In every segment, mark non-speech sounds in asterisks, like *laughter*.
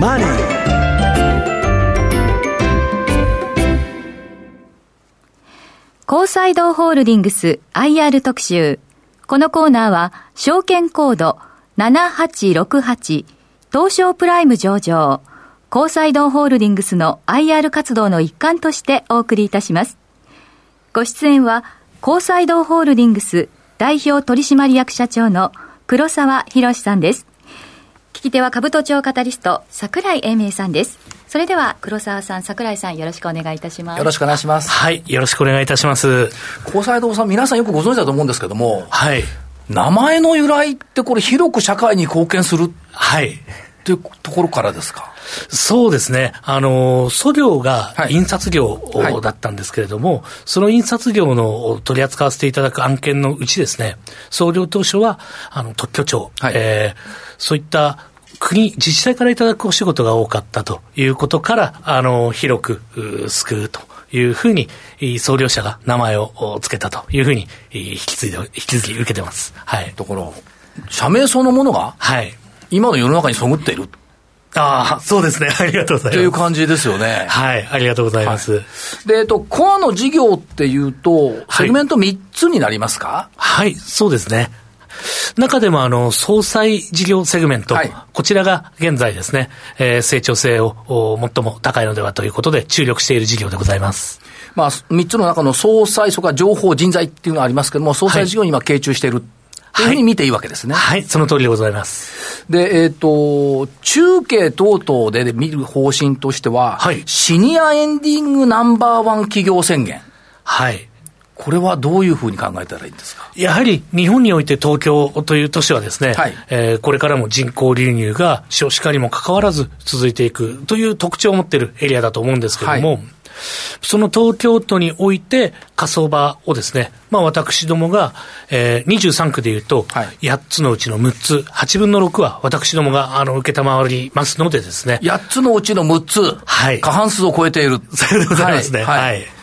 マネー」高裁堂ホールディングス IR 特集。このコーナーは、証券コード7868東証プライム上場、高裁堂ホールディングスの IR 活動の一環としてお送りいたします。ご出演は、高裁堂ホールディングス代表取締役社長の黒沢博さんです。聞き手は株都庁カタリスト、櫻井英明さんです。それでは黒沢さん、櫻井さん、よろしくお願いいたします。よろしくお願いします。はい、よろしくお願いいたします。高裁堂さん、皆さんよくご存知だと思うんですけども、はい。名前の由来ってこれ広く社会に貢献するはい。っていうところからですか？そうですね。あの、素料が印刷業だったんですけれども、はいはい、その印刷業の取り扱わせていただく案件のうちですね、総領当初は、あの、特許庁、はい、えー、そういった国、自治体からいただくお仕事が多かったということから、あの、広く救うというふうに、創業者が名前を付けたというふうに、引き継いで、引き続き受けてます。はい。ところ、社名そのものが、はい。今の世の中にそぐっている。ああ、そうですね。*laughs* ありがとうございます。という感じですよね。はい。ありがとうございます。はい、で、えっと、コアの事業っていうと、セグメント3つになりますか、はい、はい、そうですね。中でもあの、総裁事業セグメント、はい、こちらが現在ですね、えー、成長性を最も高いのではということで注力している事業でございます。まあ、3つの中の総裁、それから情報、人材っていうのがありますけれども、総裁事業に今傾注している。というふうに見ていいわけですね。はい、はい、その通りでございます。で、えっ、ー、と、中継等々で見る方針としては、はい、シニアエンディングナンバーワン企業宣言。はい。これはどういうふうに考えたらいいんですか？やはり日本において東京という都市はですね、はい、えー、これからも人口流入が少子化にもかかわらず続いていくという特徴を持っているエリアだと思うんですけれども、はい、その東京都において火葬場をですね、まあ私どもが、えー、23区でいうと、8つのうちの6つ、8分の6は私どもが、あの、受けたまわりますのでですね。8つのうちの6つ。はい。過半数を超えている。*laughs* それでございますね。はい、はい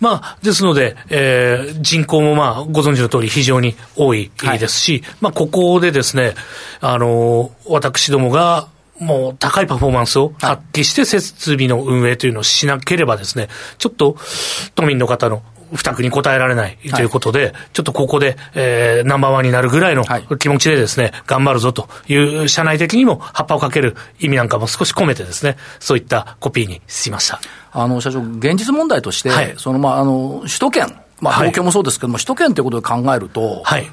まあ、ですので、えー、人口もまあ、ご存知の通り非常に多いですし、はい、まあ、ここでですね、あの、私どもが、もう高いパフォーマンスを発揮して設備の運営というのをしなければですね、ちょっと都民の方の負託に応えられないということで、はい、ちょっとここで、えー、ナンバーワンになるぐらいの気持ちでですね、頑張るぞという社内的にも葉っぱをかける意味なんかも少し込めてですね、そういったコピーにしました。あの、社長、現実問題として、はい、その、まあ、あの、首都圏、まあ、東京もそうですけども、首都圏ということで考えると、はい、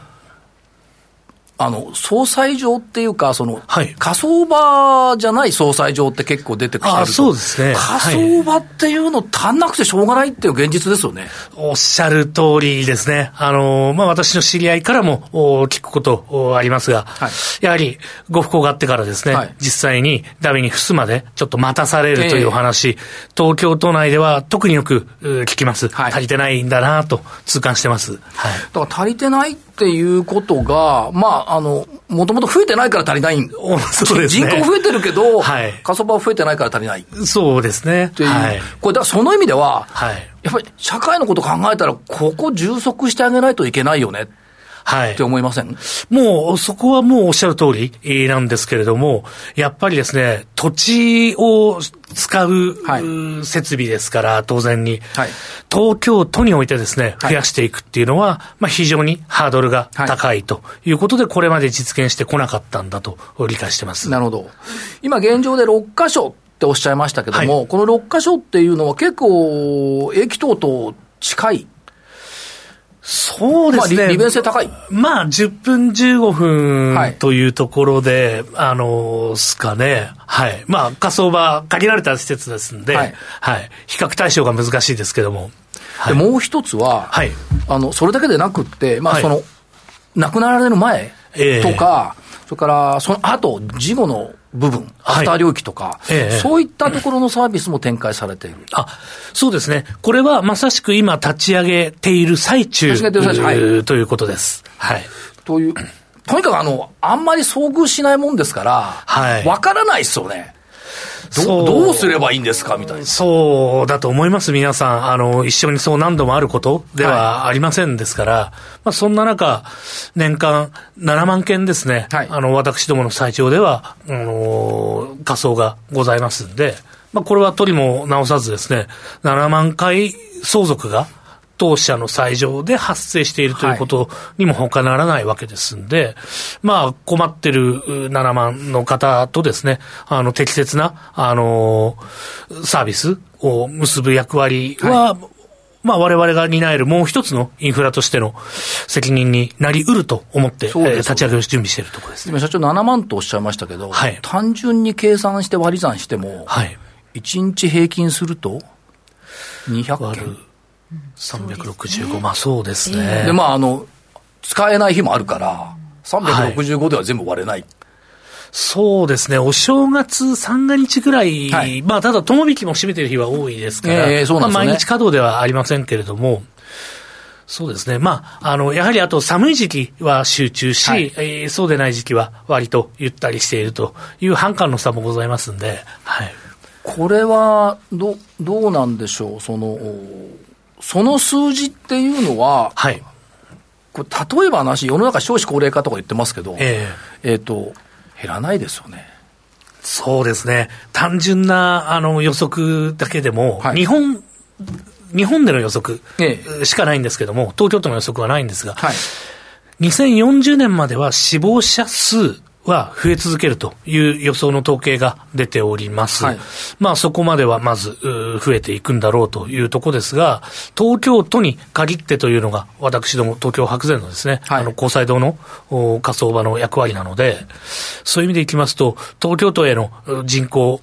あの、総裁場っていうか、その、はい、火葬場じゃない総裁場って結構出てくるあそうですね。火葬場っていうの足んなくてしょうがないっていう現実ですよね。おっしゃる通りですね。あの、まあ、私の知り合いからも聞くことありますが、はい、やはりご不幸があってからですね、はい、実際にダビに伏すまでちょっと待たされるというお話、えー、東京都内では特によく聞きます。足りてないんだなと痛感してます。はい、だから足りてないっていうことが、まあ、あの、もともと増えてないから足りない *laughs* ね、人口増えてるけど、はい、過疎場は増えてないから足りない。そうですね。っていう。はい、これ、だからその意味では、はい、やっぱり社会のこと考えたら、ここ充足してあげないといけないよね。はい。って思いません？もう、そこはもうおっしゃる通りなんですけれども、やっぱりですね、土地を使う、はい、設備ですから、当然に、はい、東京都においてですね、増やしていくっていうのは、まあ非常にハードルが高いということで、これまで実現してこなかったんだと理解してます。なるほど。今現状で6箇所っておっしゃいましたけども、はい、この6箇所っていうのは結構、駅等と近いそうですね。まあ、利便性高い。まあ、10分15分というところで、はい、あのすかね。はい。まあ、火葬場、限られた施設ですんで、はい。はい、比較対象が難しいですけども。はい、もう一つは、はい。あの、それだけでなくって、まあ、その、亡くなられる前とか、えーそれからその後、事後の部分、アフター領域とか、はいええ、そういったところのサービスも展開されている。あ、そうですね。これはまさしく今立ち上げている最中、はい、ということです。はい。という、とにかくあの、あんまり遭遇しないもんですから、はい。わからないですよね。どどうすればいいんですか？みたいな。そうだと思います、皆さん。あの、一緒にそう何度もあることではありませんですから、はい、まあ、そんな中、年間7万件ですね、はい、あの、私どもの最長では、あの、仮想がございますんで、まあ、これは取りも直さずですね、7万回相続が当社の最上で発生しているということにも他ならないわけですんで、はい、まあ、困ってる7万の方とですね、あの、適切な、あの、サービスを結ぶ役割は、はい。まあ、我々が担えるもう一つのインフラとしての責任になりうると思って、えー、立ち上げを準備しているところです、今、社長、7万とおっしゃいましたけど、はい、単純に計算して割り算しても、はい、1日平均すると、200件。365、まあそうですね。で、まあ、あの、使えない日もあるから、365では全部割れない。はい、そうですね、お正月三が日ぐらい、はい、まあただ、友引きも占めてる日は多いですから、えーそうなんですね、まあ、毎日稼働ではありませんけれども、そうですね。まあ、あの、やはりあと寒い時期は集中し、はい、えー、そうでない時期は割とゆったりしているという反感の差もございますんで、はい。これは、ど、どうなんでしょう？その、その数字っていうのは、はい。これ、例えば話、世の中少子高齢化とか言ってますけど、えー、えー、と、減らないですよね。そうですね。単純な、あの、予測だけでも、はい、日本、日本での予測しかないんですけども、東京都の予測はないんですが、はい、2040年までは死亡者数は増え続けるという予想の統計が出ております。はい、まあそこまではまず増えていくんだろうというところですが、東京都に限ってというのが私ども東京白善のですね、はい、あの高裁堂の火葬場の役割なので、そういう意味でいきますと、東京都への人口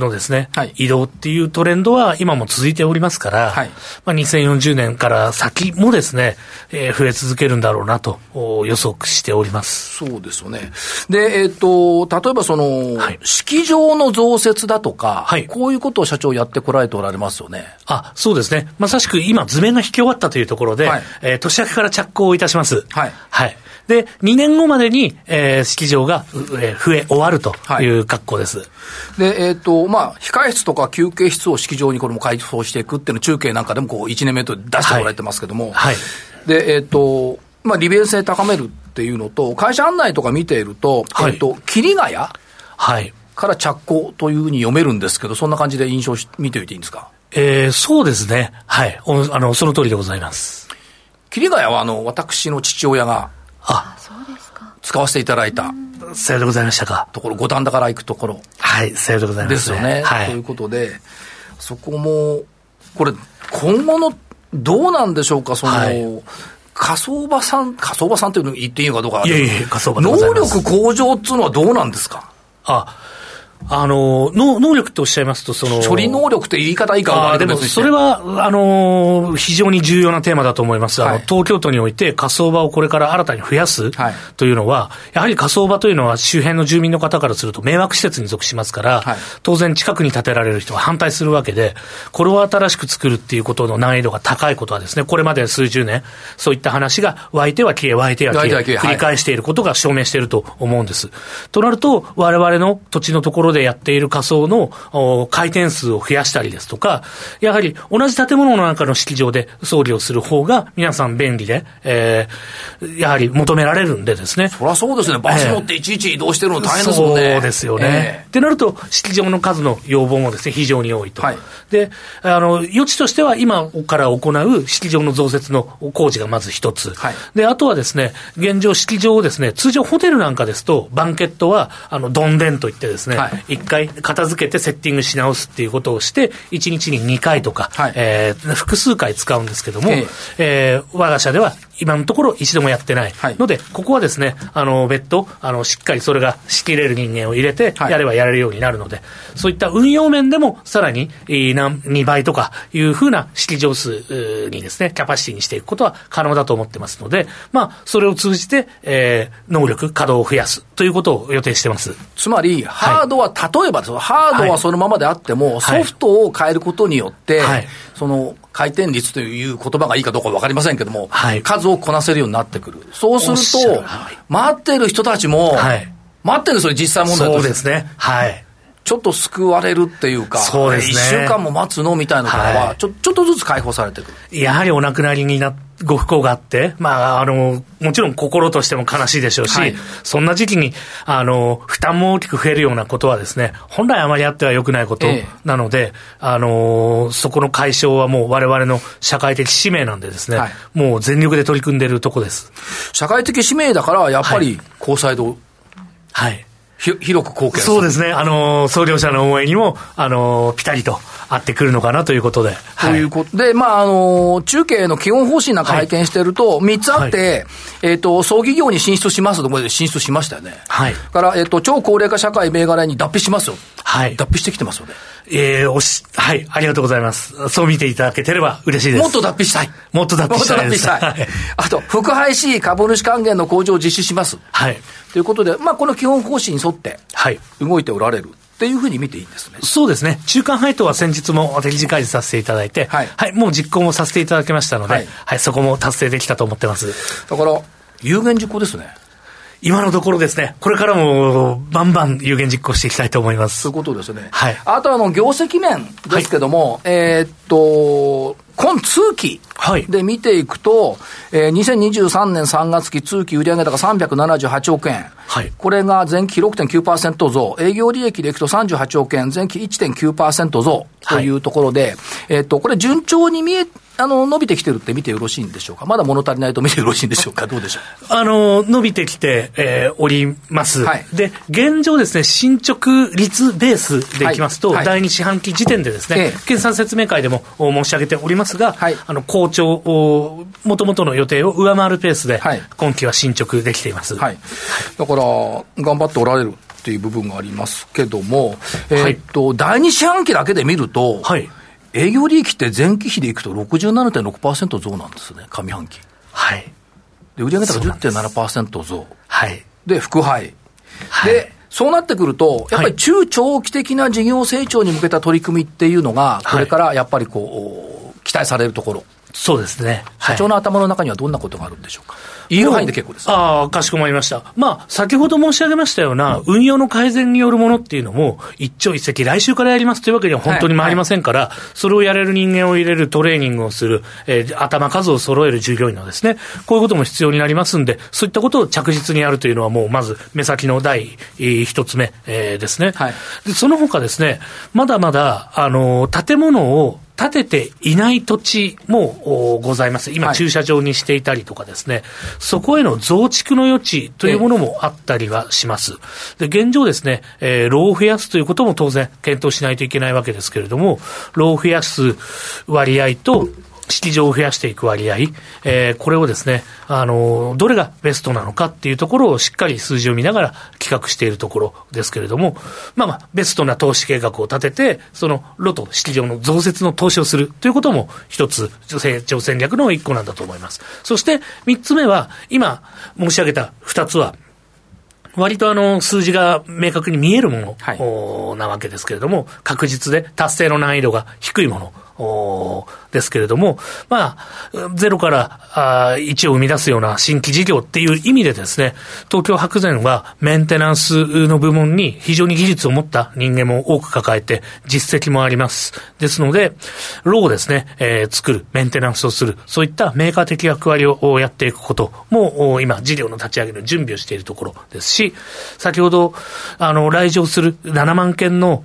のですね、はい、移動っていうトレンドは今も続いておりますから、はい、まあ2040年から先もですね、えー、増え続けるんだろうなと予測しております。そうですよね。で、えっ、ー、と、例えばその、はい、式場の増設だとか、はい、こういうことを社長やってこられておられますよね。あ、そうですね。まさしく今図面が引き終わったというところで、はい、えー、年明けから着工いたします。はい。はい。で、2年後までに、えー、式場が、えー、増え終わるという格好です。はい、で、えっ、ー、と、まあ、控室とか休憩室を式場にこれも改装していくっていうの中継なんかでもこう1年目と出しておられてますけども、はい。はい、で、えっ、ー、と、まあ、利便性高めるっていうのと、会社案内とか見ていると、はい、えっと、桐ヶ谷はい。から着工というふうに読めるんですけど、そんな感じで印象し見ておいていいんですか？えー、そうですね。はい。あの、その通りでございます。桐ヶ谷は、あの、私の父親が、あ、そうですか。使わせていただいた。さようでございましたか？ところ、五反田から行くところ。はい、さようでございます、ね。ですよね。はい。ということで、そこも、これ、今後の、どうなんでしょうか、その、はい、火葬場さん、火葬場さんっていうの言っていいのかどうか。いやいや、場能力向上っていうのはどうなんですか？あ、あの、能能力っておっしゃいますと、その。処理能力って言い方いいかわからないでも、それは、あの、非常に重要なテーマだと思います。はい、あの、東京都において火葬場をこれから新たに増やすというのは、はい、やはり火葬場というのは周辺の住民の方からすると迷惑施設に属しますから、はい、当然近くに建てられる人は反対するわけで、これを新しく作るっていうことの難易度が高いことはですね、これまで数十年、そういった話が湧いては消え、湧いては消え、繰り返していることが証明していると思うんです。となると、我々の土地のところでやっている火葬層の回転数を増やしたりですとか、やはり同じ建物の中の式場で葬儀をする方が皆さん便利で、えー、やはり求められるんでですね。そりゃそうですね。バス乗っていちいち移動してるの大変ですもんね。そうですよね。えー、ってなると、式場の数の要望もですね、非常に多いと。はい、で、あの、余地としては今から行う式場の増設の工事がまず一つ。はい、で、あとはですね、現状式場をですね、通常ホテルなんかですと、バンケットは、あの、どんでんといってですね、一、はい、回片付けてセッティングし直すっていうことをして、1日に2回とか、はい、えー、複数回使うんですけども、えー、えー、我が社では今のところ一度もやってない。はい、ので、ここはですね、あの、別途、あの、しっかりそれが仕切れる人間を入れて、やればやれるようになるので、はい、そういった運用面でも、さらに、何、2倍とかいうふうな式場数にですね、キャパシティにしていくことは可能だと思ってますので、まあ、それを通じて、えー、能力、稼働を増やすということを予定してます。つまり、ハードは、はい、例えば、ハードはそのままであっても、ソフトを変えることによって、その、回転率という言葉がいいかどうか分かりませんけども、はい、数をこなせるようになってくる。そうすると、待ってる人たちも、はい、待ってるんですよ、実際問題とそうですね。はい。ちょっと救われるっていうか、そうですね。1週間も待つのみたいなからは、はい、ちょ、ちょっとずつ解放されてくる。やはりお亡くなりになご不幸があって、まあ、あの、もちろん心としても悲しいでしょうし、はい、そんな時期に、あの、負担も大きく増えるようなことはですね、本来あまりあっては良くないことなので、ええ、あの、そこの解消はもう我々の社会的使命なんでですね、はい、もう全力で取り組んでいるとこです。社会的使命だから、やっぱり、高裁堂、はい。ひ広く貢献そうですね。あの、創業者の思いにも、あの、ぴたりと合ってくるのかなということで。ということで、まあ、あの、中継の基本方針なんか拝見してると、3つあって、はい、えっ、と、葬儀業に進出しますところで進出しましたよね。はい。から、えっ、と、超高齢化社会銘柄に脱皮しますよ。はい。脱皮してきてますよね。えー、おし、はい、ありがとうございます。そう見ていただけてれば嬉しいです。もっと脱皮したい。もっと脱皮したいです。もっと脱皮したい。あと、副配し株主還元の向上を実施します。はい。ということで、まあ、この基本方針に沿って、はい。動いておられる。っていうふうに見ていいんですね。そうですね。中間配当は先日も適時開示させていただいて、はい、はい、もう実行もさせていただきましたので、はい、はい、そこも達成できたと思ってます。だから、有言実行ですね。今のところですね、これからもバンバン有言実行していきたいと思います。そういうことですね。はい。あとあの、業績面ですけども、はい、えー、っと、今通期で見ていくと、はい、えー、2023年3月期通期売上高378億円。はい。これが前期6.9%増。営業利益でいくと38億円、前期1.9%増というところで、はい、えっと、これ順調に見えあの、伸びてきてるって見てよろしいんでしょうか？まだ物足りないと見てよろしいんでしょうか？どうでしょう？あの、伸びてきて、えー、おります。はい、で、現状ですね、進捗率ベースでいきますと、はいはい、第2四半期時点でですね、ええ、決算説明会でも申し上げておりますが、あの、好調、もともとの予定を上回るペースで、今期は進捗できています。はい。だから、頑張っておられるっていう部分がありますけども、えー、っと、第2四半期だけで見ると、はい営業利益って前期比でいくと67.6%増なんですね、上半期。はい。で、売上高10.7%増。はい。で、副配。はい、で、そうなってくると、やっぱり中長期的な事業成長に向けた取り組みっていうのが、これからやっぱりこう、期待されるところ。そうですね。社長の頭の中にはどんなことがあるんでしょうか？言える範囲で結構です。ああ、かしこまりました。まあ、先ほど申し上げましたような、うん、運用の改善によるものっていうのも、一朝一夕、来週からやりますというわけには本当に回りませんから、はいはい、それをやれる人間を入れる、トレーニングをする、えー、頭数を揃える従業員のですね、こういうことも必要になりますんで、そういったことを着実にやるというのは、もうまず目先の第一つ目、えー、ですね。はい、でその他ですね、まだまだ、あの、建物を建てていない土地もございます。今、駐車場にしていたりとかですね、はい、そこへの増築の余地というものもあったりはします。で、現状ですね、えー、ローを増やすということも当然検討しないといけないわけですけれども、ローを増やす割合と、式場を増やしていく割合、えー、これをですね、あの、どれがベストなのかっていうところをしっかり数字を見ながら企画しているところですけれども、まあまあ、ベストな投資計画を立てて、そのロト、式場の増設の投資をするということも一つ、成長戦略の一個なんだと思います。そして、三つ目は、今申し上げた二つは、割とあの数字が明確に見えるもの、はい、なわけですけれども、確実で達成の難易度が低いものですけれども、まあ、ゼロからあ1を生み出すような新規事業っていう意味でですね、東京白善はメンテナンスの部門に非常に技術を持った人間も多く抱えて、実績もあります。ですので、ローをですね、えー、作る、メンテナンスをする、そういったメーカー的役割をやっていくことも、今、事業の立ち上げの準備をしているところですし、先ほど、あの、来場する7万件の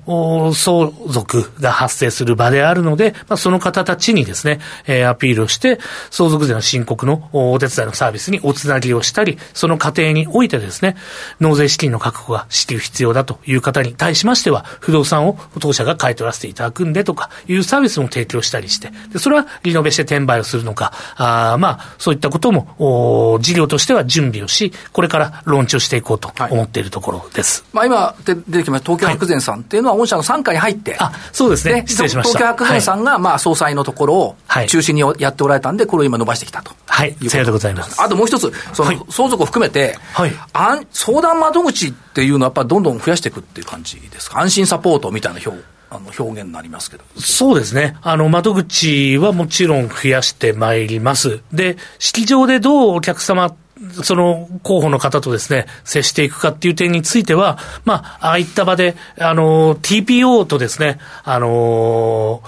相続が発生する場であるので、まあ、その方たちにですね、えー、アピールをして、相続税の申告のお手伝いのサービスにおつなぎをしたり、その過程においてですね、納税資金の確保が至急必要だという方に対しましては、不動産を当社が買い取らせていただくんでとかいうサービスも提供したりして、でそれはリノベして転売をするのか、あまあ、そういったことも、お事業としては準備をし、これからローンチをしていこうと思っているところです。はい、まあ、今出てきました東京白善さんっていうのは、御社の傘下に入って、あ、そうですね。失礼しました。東京白善さんが、まあ、総裁のところを中心にやっておられたんで、これを今伸ばしてきたと。はい、さようでございます。あともう一つ、その、相続を含めて、はい、相談窓口っていうのはやっぱりどんどん増やしていくっていう感じですか？安心サポートみたいな表あの表現になりますけど。そうですね、あの窓口はもちろん増やしてまいります。で、式場でどうお客様その候補の方とですね、接していくかっていう点については、まあ、ああいった場で、あの、TPO とですね、あの、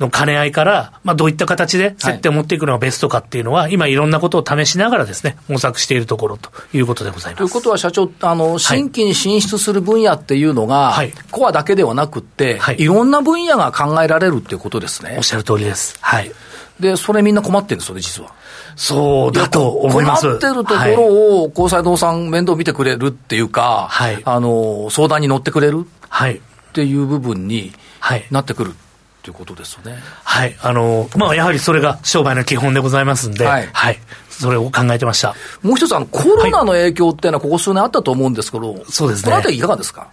の兼ね合いから、まあ、どういった形で接点を持っていくのがベストかっていうのは、はい、今いろんなことを試しながらですね、模索しているところということでございます。ということは、社長、あの、新規に進出する分野っていうのが、はい、コアだけではなくて、はい、いろんな分野が考えられるっていうことですね。おっしゃる通りです。はい。で、それみんな困ってるんですよね、実は。そうだと思います。困ってるところを、交際堂さん面倒見てくれるっていうか、はい、あの、相談に乗ってくれるっていう部分になってくる。ということですよね。はい。あの、まあ、やはりそれが商売の基本でございますんで、はい。はい、それを考えてました。もう一つ、あの、コロナの影響っていうのは、ここ数年あったと思うんですけど、はい、そうですね。このあたりいかがですか？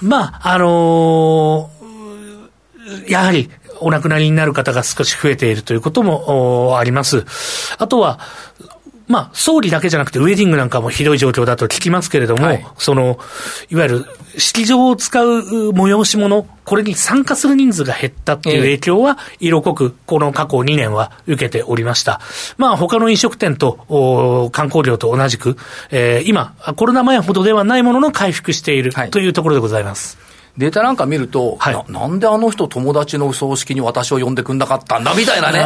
まあ、あのー、やはり、お亡くなりになる方が少し増えているということもあります。あとは、まあ、総理だけじゃなくて、ウェディングなんかもひどい状況だと聞きますけれども、はい、その、いわゆる、式場を使う催し物、これに参加する人数が減ったっていう影響は、色濃く、この過去2年は受けておりました。まあ、他の飲食店と、観光業と同じく、えー、今、コロナ前ほどではないものの回復しているというところでございます。はいデータなんか見ると、はい、ななんであの人友達の葬式に私を呼んでくんなかったんだ？みたいなね、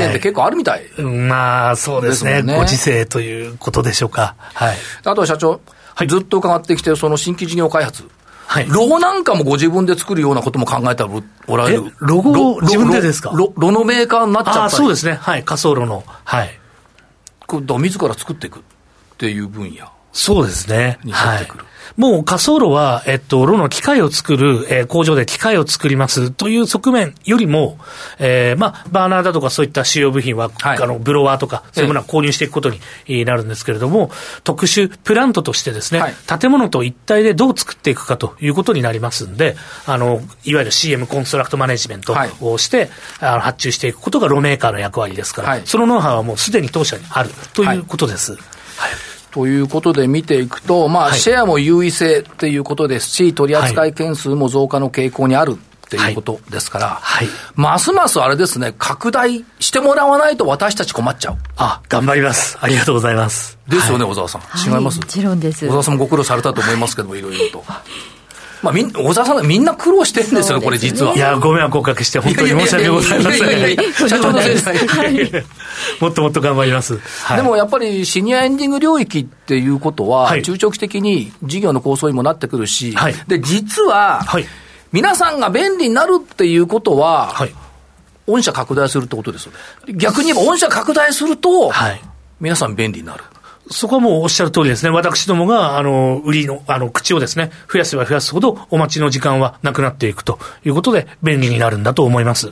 意見って結構あるみたい、はい、まあそうですね、ねご時世ということでしょうか。はい、あとは社長、はい、ずっと伺ってきて、その新規事業開発。はい、ロゴなんかもご自分で作るようなことも考えておられる？ロゴを自分でですか？ロロのメーカーになっちゃったそうですね。はい。仮想炉の。はい。これ、自ら作っていくっていう分野。そうですね。に入ってくる。はい。もう仮想炉は、えっと、炉の機械を作る、えー、工場で機械を作りますという側面よりも、えー、まあ、バーナーだとかそういった主要部品は、はい、あの、ブロワーとか、そういうものは購入していくことになるんですけれども、特殊プラントとしてですね、はい、建物と一体でどう作っていくかということになりますんで、あの、いわゆる CM コンストラクトマネジメントをして、はい、あの発注していくことが炉メーカーの役割ですから、そのノウハウはもうすでに当社にあるということです。はいということで見ていくと、まあ、シェアも優位性っていうことですし、取扱件数も増加の傾向にあるっていうことですから、はい、ますますあれですね、拡大してもらわないと私たち困っちゃう。あ、頑張ります。ありがとうございます。ですよね、小沢さん。違います？もちろんです。小沢さんもご苦労されたと思いますけども、いろいろと。*laughs* まあ、みん小沢さん、みんな苦労してるんですよ、ね、これ、実は。いや、ご迷惑をおかけして、本当に申し訳ございません。社長のせいで。もっともっと頑張ります。はい、でもやっぱり、シニアエンディング領域っていうことは、はい、中長期的に事業の構想にもなってくるし、はい、で、実は、皆さんが便利になるっていうことは、御社拡大するってことですよね。逆に言えば、御社拡大すると、皆さん便利になる。そこはもうおっしゃる通りですね。私どもが、あの、売りの、あの、口をですね、増やせば増やすほど、お待ちの時間はなくなっていくということで、便利になるんだと思います。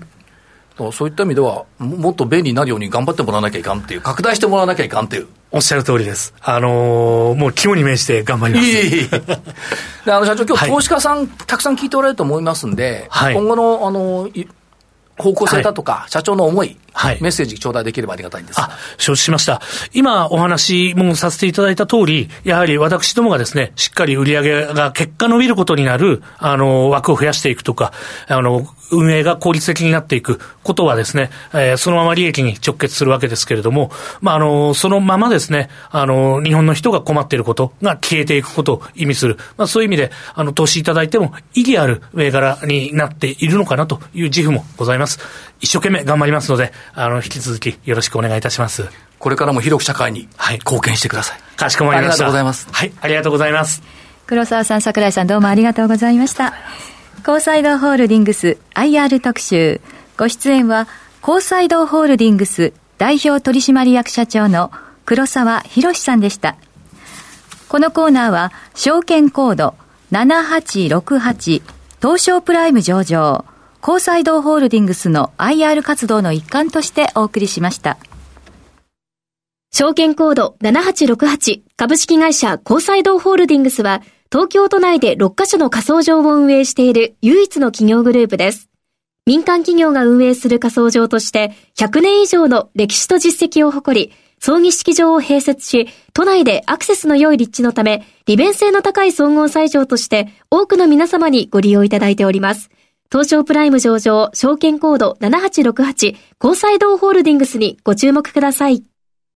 そういった意味では、もっと便利になるように頑張ってもらわなきゃいかんっていう、拡大してもらわなきゃいかんっていう。おっしゃる通りです。あのー、もう肝に銘じて頑張ります。いえいえ *laughs* であの社長、今日、投資家さん、たくさん聞いておられると思いますんで、はい、今後の、あのー、方向性だとか、はい、社長の思い、はい、メッセージ頂戴できればありがたいんですあ、承知しました。今お話もさせていただいた通り、やはり私どもがですね、しっかり売り上げが結果伸びることになる、あの、枠を増やしていくとか、あの、運営が効率的になっていくことはですね、えー、そのまま利益に直結するわけですけれども、まあ、あの、そのままですね、あの、日本の人が困っていることが消えていくことを意味する。まあ、そういう意味で、あの、投資いただいても意義ある銘柄になっているのかなという自負もございます。一生懸命頑張りますので、あの、引き続きよろしくお願いいたします。これからも広く社会に貢献してください。はい、かしこまりました。ありがとうございます。はい、ありがとうございます。黒沢さん、桜井さん、どうもありがとうございました。高サイドホールディングス IR 特集。ご出演は、高サイドホールディングス代表取締役社長の黒沢博さんでした。このコーナーは、証券コード7868東証プライム上場、高サイドホールディングスの IR 活動の一環としてお送りしました。証券コード7868株式会社高サイドホールディングスは、東京都内で6カ所の仮想場を運営している唯一の企業グループです。民間企業が運営する仮想場として100年以上の歴史と実績を誇り、葬儀式場を併設し、都内でアクセスの良い立地のため、利便性の高い総合斎場として多くの皆様にご利用いただいております。東証プライム上場、証券コード7868、高裁堂ホールディングスにご注目ください。